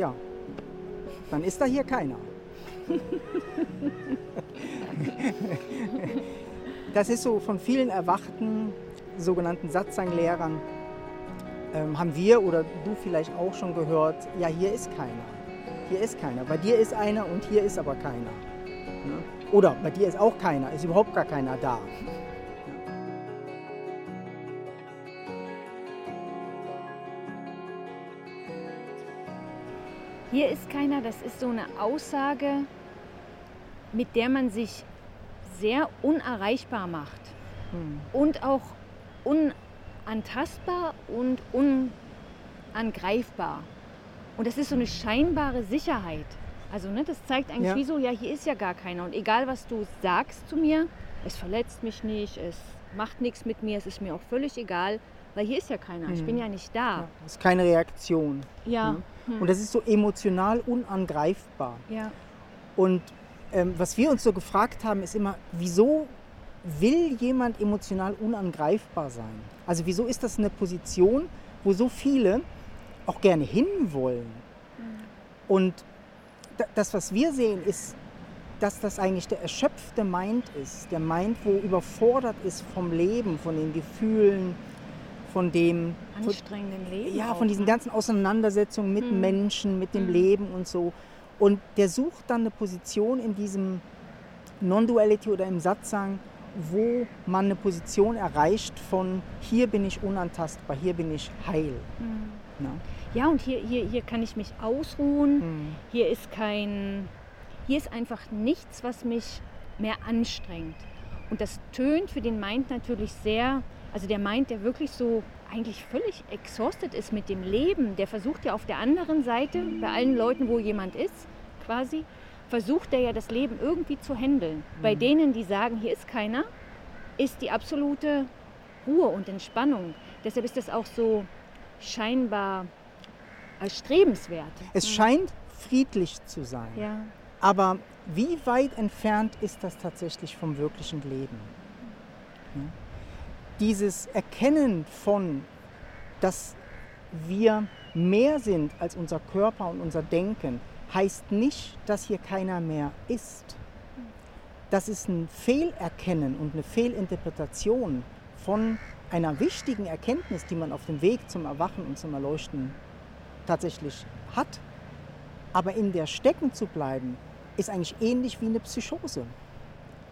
ja, dann ist da hier keiner. das ist so von vielen erwachten sogenannten Satzanglehrern, ähm, haben wir oder du vielleicht auch schon gehört, ja, hier ist keiner. Hier ist keiner. Bei dir ist einer und hier ist aber keiner. Ne? Oder bei dir ist auch keiner, ist überhaupt gar keiner da. Hier ist keiner, das ist so eine Aussage, mit der man sich sehr unerreichbar macht hm. und auch unantastbar und unangreifbar. Und das ist so eine scheinbare Sicherheit. Also ne, das zeigt eigentlich ja. wie so, ja, hier ist ja gar keiner. Und egal, was du sagst zu mir, es verletzt mich nicht, es macht nichts mit mir, es ist mir auch völlig egal, weil hier ist ja keiner, hm. ich bin hm. ja nicht da. Ja, das ist keine Reaktion. Ja. Hm. Hm. Und das ist so emotional unangreifbar. Ja. Und ähm, was wir uns so gefragt haben, ist immer, wieso will jemand emotional unangreifbar sein? Also wieso ist das eine Position, wo so viele auch gerne hinwollen? Mhm. Und das, was wir sehen, ist, dass das eigentlich der erschöpfte Mind ist. Der Mind, wo überfordert ist vom Leben, von den Gefühlen, von dem anstrengenden Leben. Ja, von diesen ne? ganzen Auseinandersetzungen mit hm. Menschen, mit dem hm. Leben und so. Und der sucht dann eine Position in diesem Non-Duality oder im Satzang, wo man eine Position erreicht von hier bin ich unantastbar, hier bin ich heil. Hm. Ja, und hier, hier, hier kann ich mich ausruhen. Hm. Hier ist kein, hier ist einfach nichts, was mich mehr anstrengt. Und das tönt für den Mind natürlich sehr, also der Mind, der wirklich so eigentlich völlig exhausted ist mit dem Leben, der versucht ja auf der anderen Seite, bei allen Leuten, wo jemand ist, quasi, versucht er ja das Leben irgendwie zu handeln. Mhm. Bei denen, die sagen, hier ist keiner, ist die absolute Ruhe und Entspannung. Deshalb ist das auch so scheinbar erstrebenswert. Es mhm. scheint friedlich zu sein. Ja. Aber wie weit entfernt ist das tatsächlich vom wirklichen Leben? Ja? Dieses Erkennen von, dass wir mehr sind als unser Körper und unser Denken, heißt nicht, dass hier keiner mehr ist. Das ist ein Fehlerkennen und eine Fehlinterpretation von einer wichtigen Erkenntnis, die man auf dem Weg zum Erwachen und zum Erleuchten tatsächlich hat. Aber in der stecken zu bleiben, ist eigentlich ähnlich wie eine Psychose.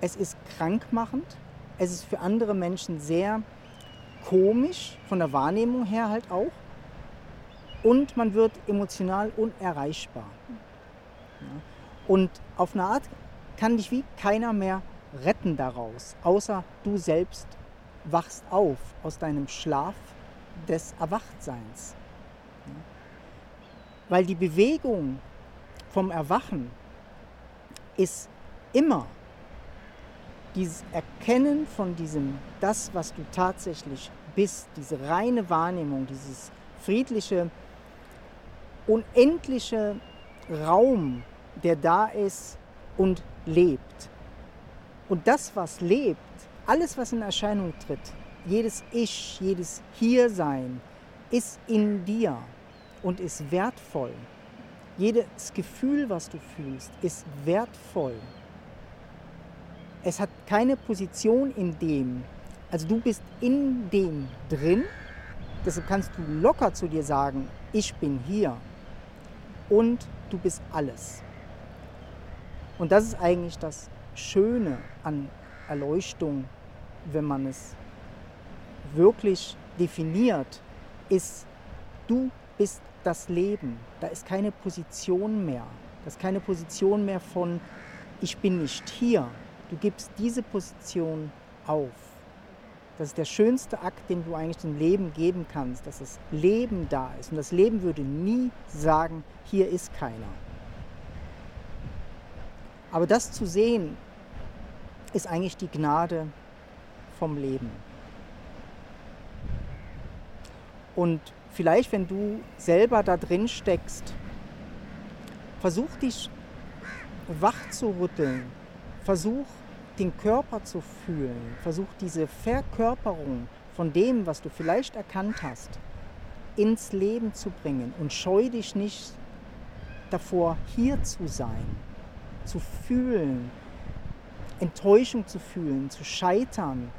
Es ist krankmachend, es ist für andere Menschen sehr komisch, von der Wahrnehmung her halt auch. Und man wird emotional unerreichbar. Und auf eine Art kann dich wie keiner mehr retten daraus, außer du selbst wachst auf aus deinem Schlaf des Erwachtseins. Weil die Bewegung vom Erwachen ist immer dieses Erkennen von diesem, das, was du tatsächlich bist, diese reine Wahrnehmung, dieses friedliche, unendliche Raum, der da ist und lebt. Und das, was lebt, alles, was in Erscheinung tritt, jedes Ich, jedes Hiersein, ist in dir und ist wertvoll. Jedes Gefühl, was du fühlst, ist wertvoll. Es hat keine Position in dem. Also du bist in dem drin. Deshalb kannst du locker zu dir sagen, ich bin hier. Und du bist alles. Und das ist eigentlich das Schöne an Erleuchtung, wenn man es wirklich definiert, ist, du bist das Leben. Da ist keine Position mehr. Da ist keine Position mehr von, ich bin nicht hier. Du gibst diese Position auf. Das ist der schönste Akt, den du eigentlich dem Leben geben kannst, dass das Leben da ist. Und das Leben würde nie sagen, hier ist keiner. Aber das zu sehen, ist eigentlich die Gnade vom Leben. Und vielleicht, wenn du selber da drin steckst, versuch dich wach zu rütteln, versuch den Körper zu fühlen, versuch diese Verkörperung von dem, was du vielleicht erkannt hast, ins Leben zu bringen. Und scheu dich nicht davor, hier zu sein, zu fühlen, Enttäuschung zu fühlen, zu scheitern.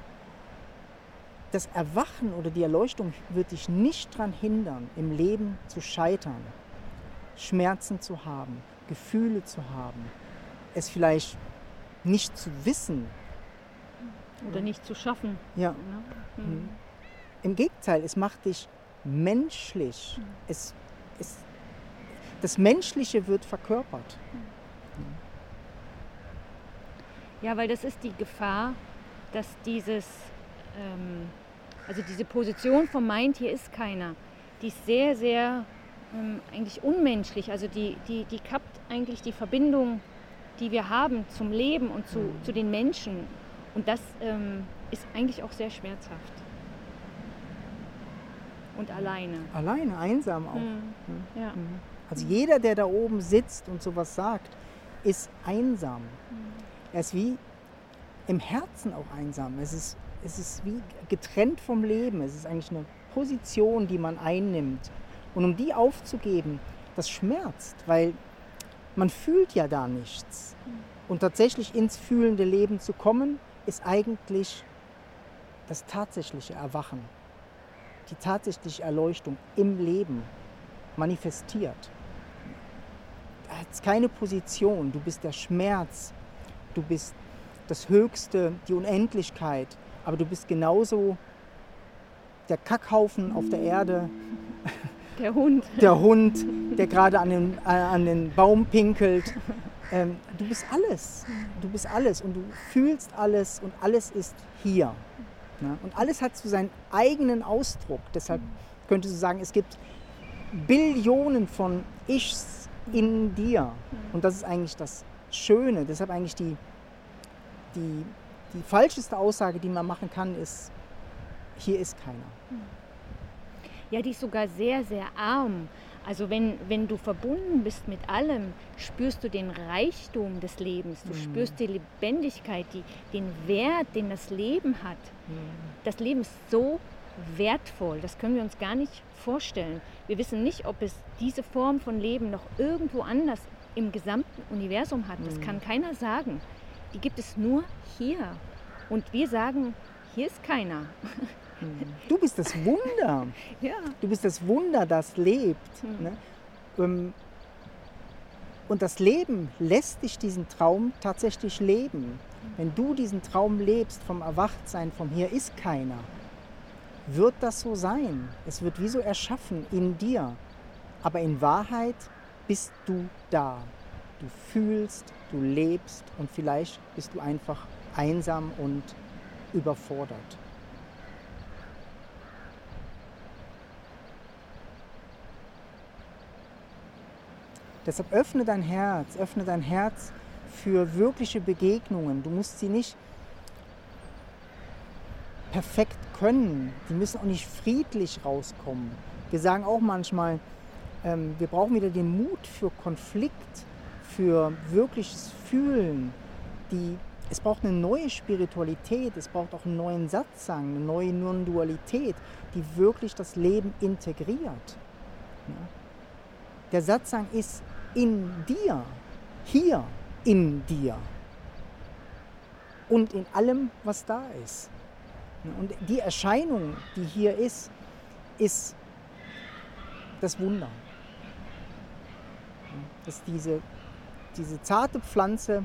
Das Erwachen oder die Erleuchtung wird dich nicht daran hindern, im Leben zu scheitern, Schmerzen zu haben, Gefühle zu haben, es vielleicht nicht zu wissen. Oder nicht zu schaffen. Ja. Mhm. Im Gegenteil, es macht dich menschlich. Mhm. Es, es, das Menschliche wird verkörpert. Ja, weil das ist die Gefahr, dass dieses, ähm, also diese Position vom Mind, hier ist keiner, die ist sehr, sehr ähm, eigentlich unmenschlich. Also die, die, die kappt eigentlich die Verbindung, die wir haben zum Leben und zu, mhm. zu den Menschen. Und das ähm, ist eigentlich auch sehr schmerzhaft. Und alleine. Alleine, einsam auch. Mhm. Ja. Mhm. Also jeder, der da oben sitzt und sowas sagt, ist einsam. Mhm. Er ist wie im Herzen auch einsam. Es ist, es ist wie getrennt vom Leben. Es ist eigentlich eine Position, die man einnimmt. Und um die aufzugeben, das schmerzt, weil man fühlt ja da nichts. Und tatsächlich ins fühlende Leben zu kommen, ist eigentlich das tatsächliche Erwachen, die tatsächliche Erleuchtung im Leben manifestiert. Es ist keine Position, du bist der Schmerz, du bist das Höchste, die Unendlichkeit, aber du bist genauso der Kackhaufen auf der Erde. Der Hund. Der Hund, der gerade an den, äh, an den Baum pinkelt. Ähm, du bist alles. Du bist alles und du fühlst alles und alles ist hier. Ne? Und alles hat so seinen eigenen Ausdruck. Deshalb könntest du sagen, es gibt Billionen von Ichs in dir. Und das ist eigentlich das Schöne. Deshalb eigentlich die, die, die falscheste Aussage, die man machen kann, ist, hier ist keiner. Ja, die ist sogar sehr, sehr arm. Also wenn, wenn du verbunden bist mit allem, spürst du den Reichtum des Lebens, du mhm. spürst die Lebendigkeit, die, den Wert, den das Leben hat. Mhm. Das Leben ist so wertvoll, das können wir uns gar nicht vorstellen. Wir wissen nicht, ob es diese Form von Leben noch irgendwo anders im gesamten Universum hat. Das mhm. kann keiner sagen. Die gibt es nur hier. Und wir sagen, hier ist keiner. Du bist das Wunder. ja. Du bist das Wunder, das lebt. Mhm. Ne? Ähm, und das Leben lässt dich diesen Traum tatsächlich leben. Wenn du diesen Traum lebst vom Erwachtsein, vom Hier ist keiner, wird das so sein. Es wird wie so erschaffen in dir. Aber in Wahrheit bist du da. Du fühlst, du lebst und vielleicht bist du einfach einsam und überfordert. Deshalb öffne dein Herz, öffne dein Herz für wirkliche Begegnungen. Du musst sie nicht perfekt können. Die müssen auch nicht friedlich rauskommen. Wir sagen auch manchmal, ähm, wir brauchen wieder den Mut für Konflikt, für wirkliches Fühlen. Die, es braucht eine neue Spiritualität, es braucht auch einen neuen Satzang, eine neue Non-Dualität, die wirklich das Leben integriert. Ja. Der Satzang ist in dir, hier in dir und in allem, was da ist. Und die Erscheinung, die hier ist, ist das Wunder. Das ist diese, diese zarte Pflanze,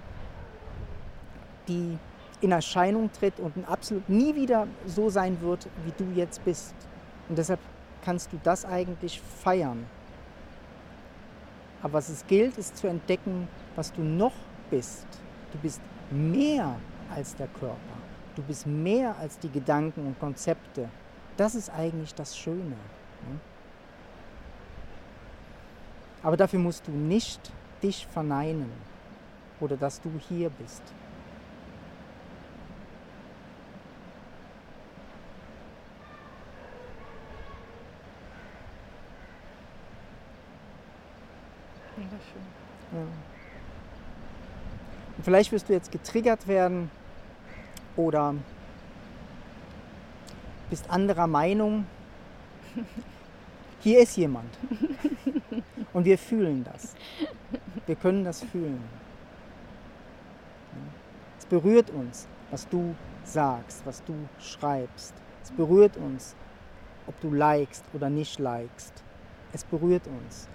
die in Erscheinung tritt und absolut nie wieder so sein wird, wie du jetzt bist. Und deshalb kannst du das eigentlich feiern. Aber was es gilt, ist zu entdecken, was du noch bist. Du bist mehr als der Körper. Du bist mehr als die Gedanken und Konzepte. Das ist eigentlich das Schöne. Ne? Aber dafür musst du nicht dich verneinen oder dass du hier bist. Mega schön. Ja. Und vielleicht wirst du jetzt getriggert werden oder bist anderer Meinung. Hier ist jemand. Und wir fühlen das. Wir können das fühlen. Es berührt uns, was du sagst, was du schreibst. Es berührt uns, ob du likest oder nicht likest. Es berührt uns.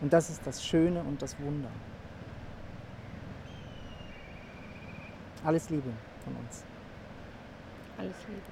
Und das ist das Schöne und das Wunder. Alles Liebe von uns. Alles Liebe.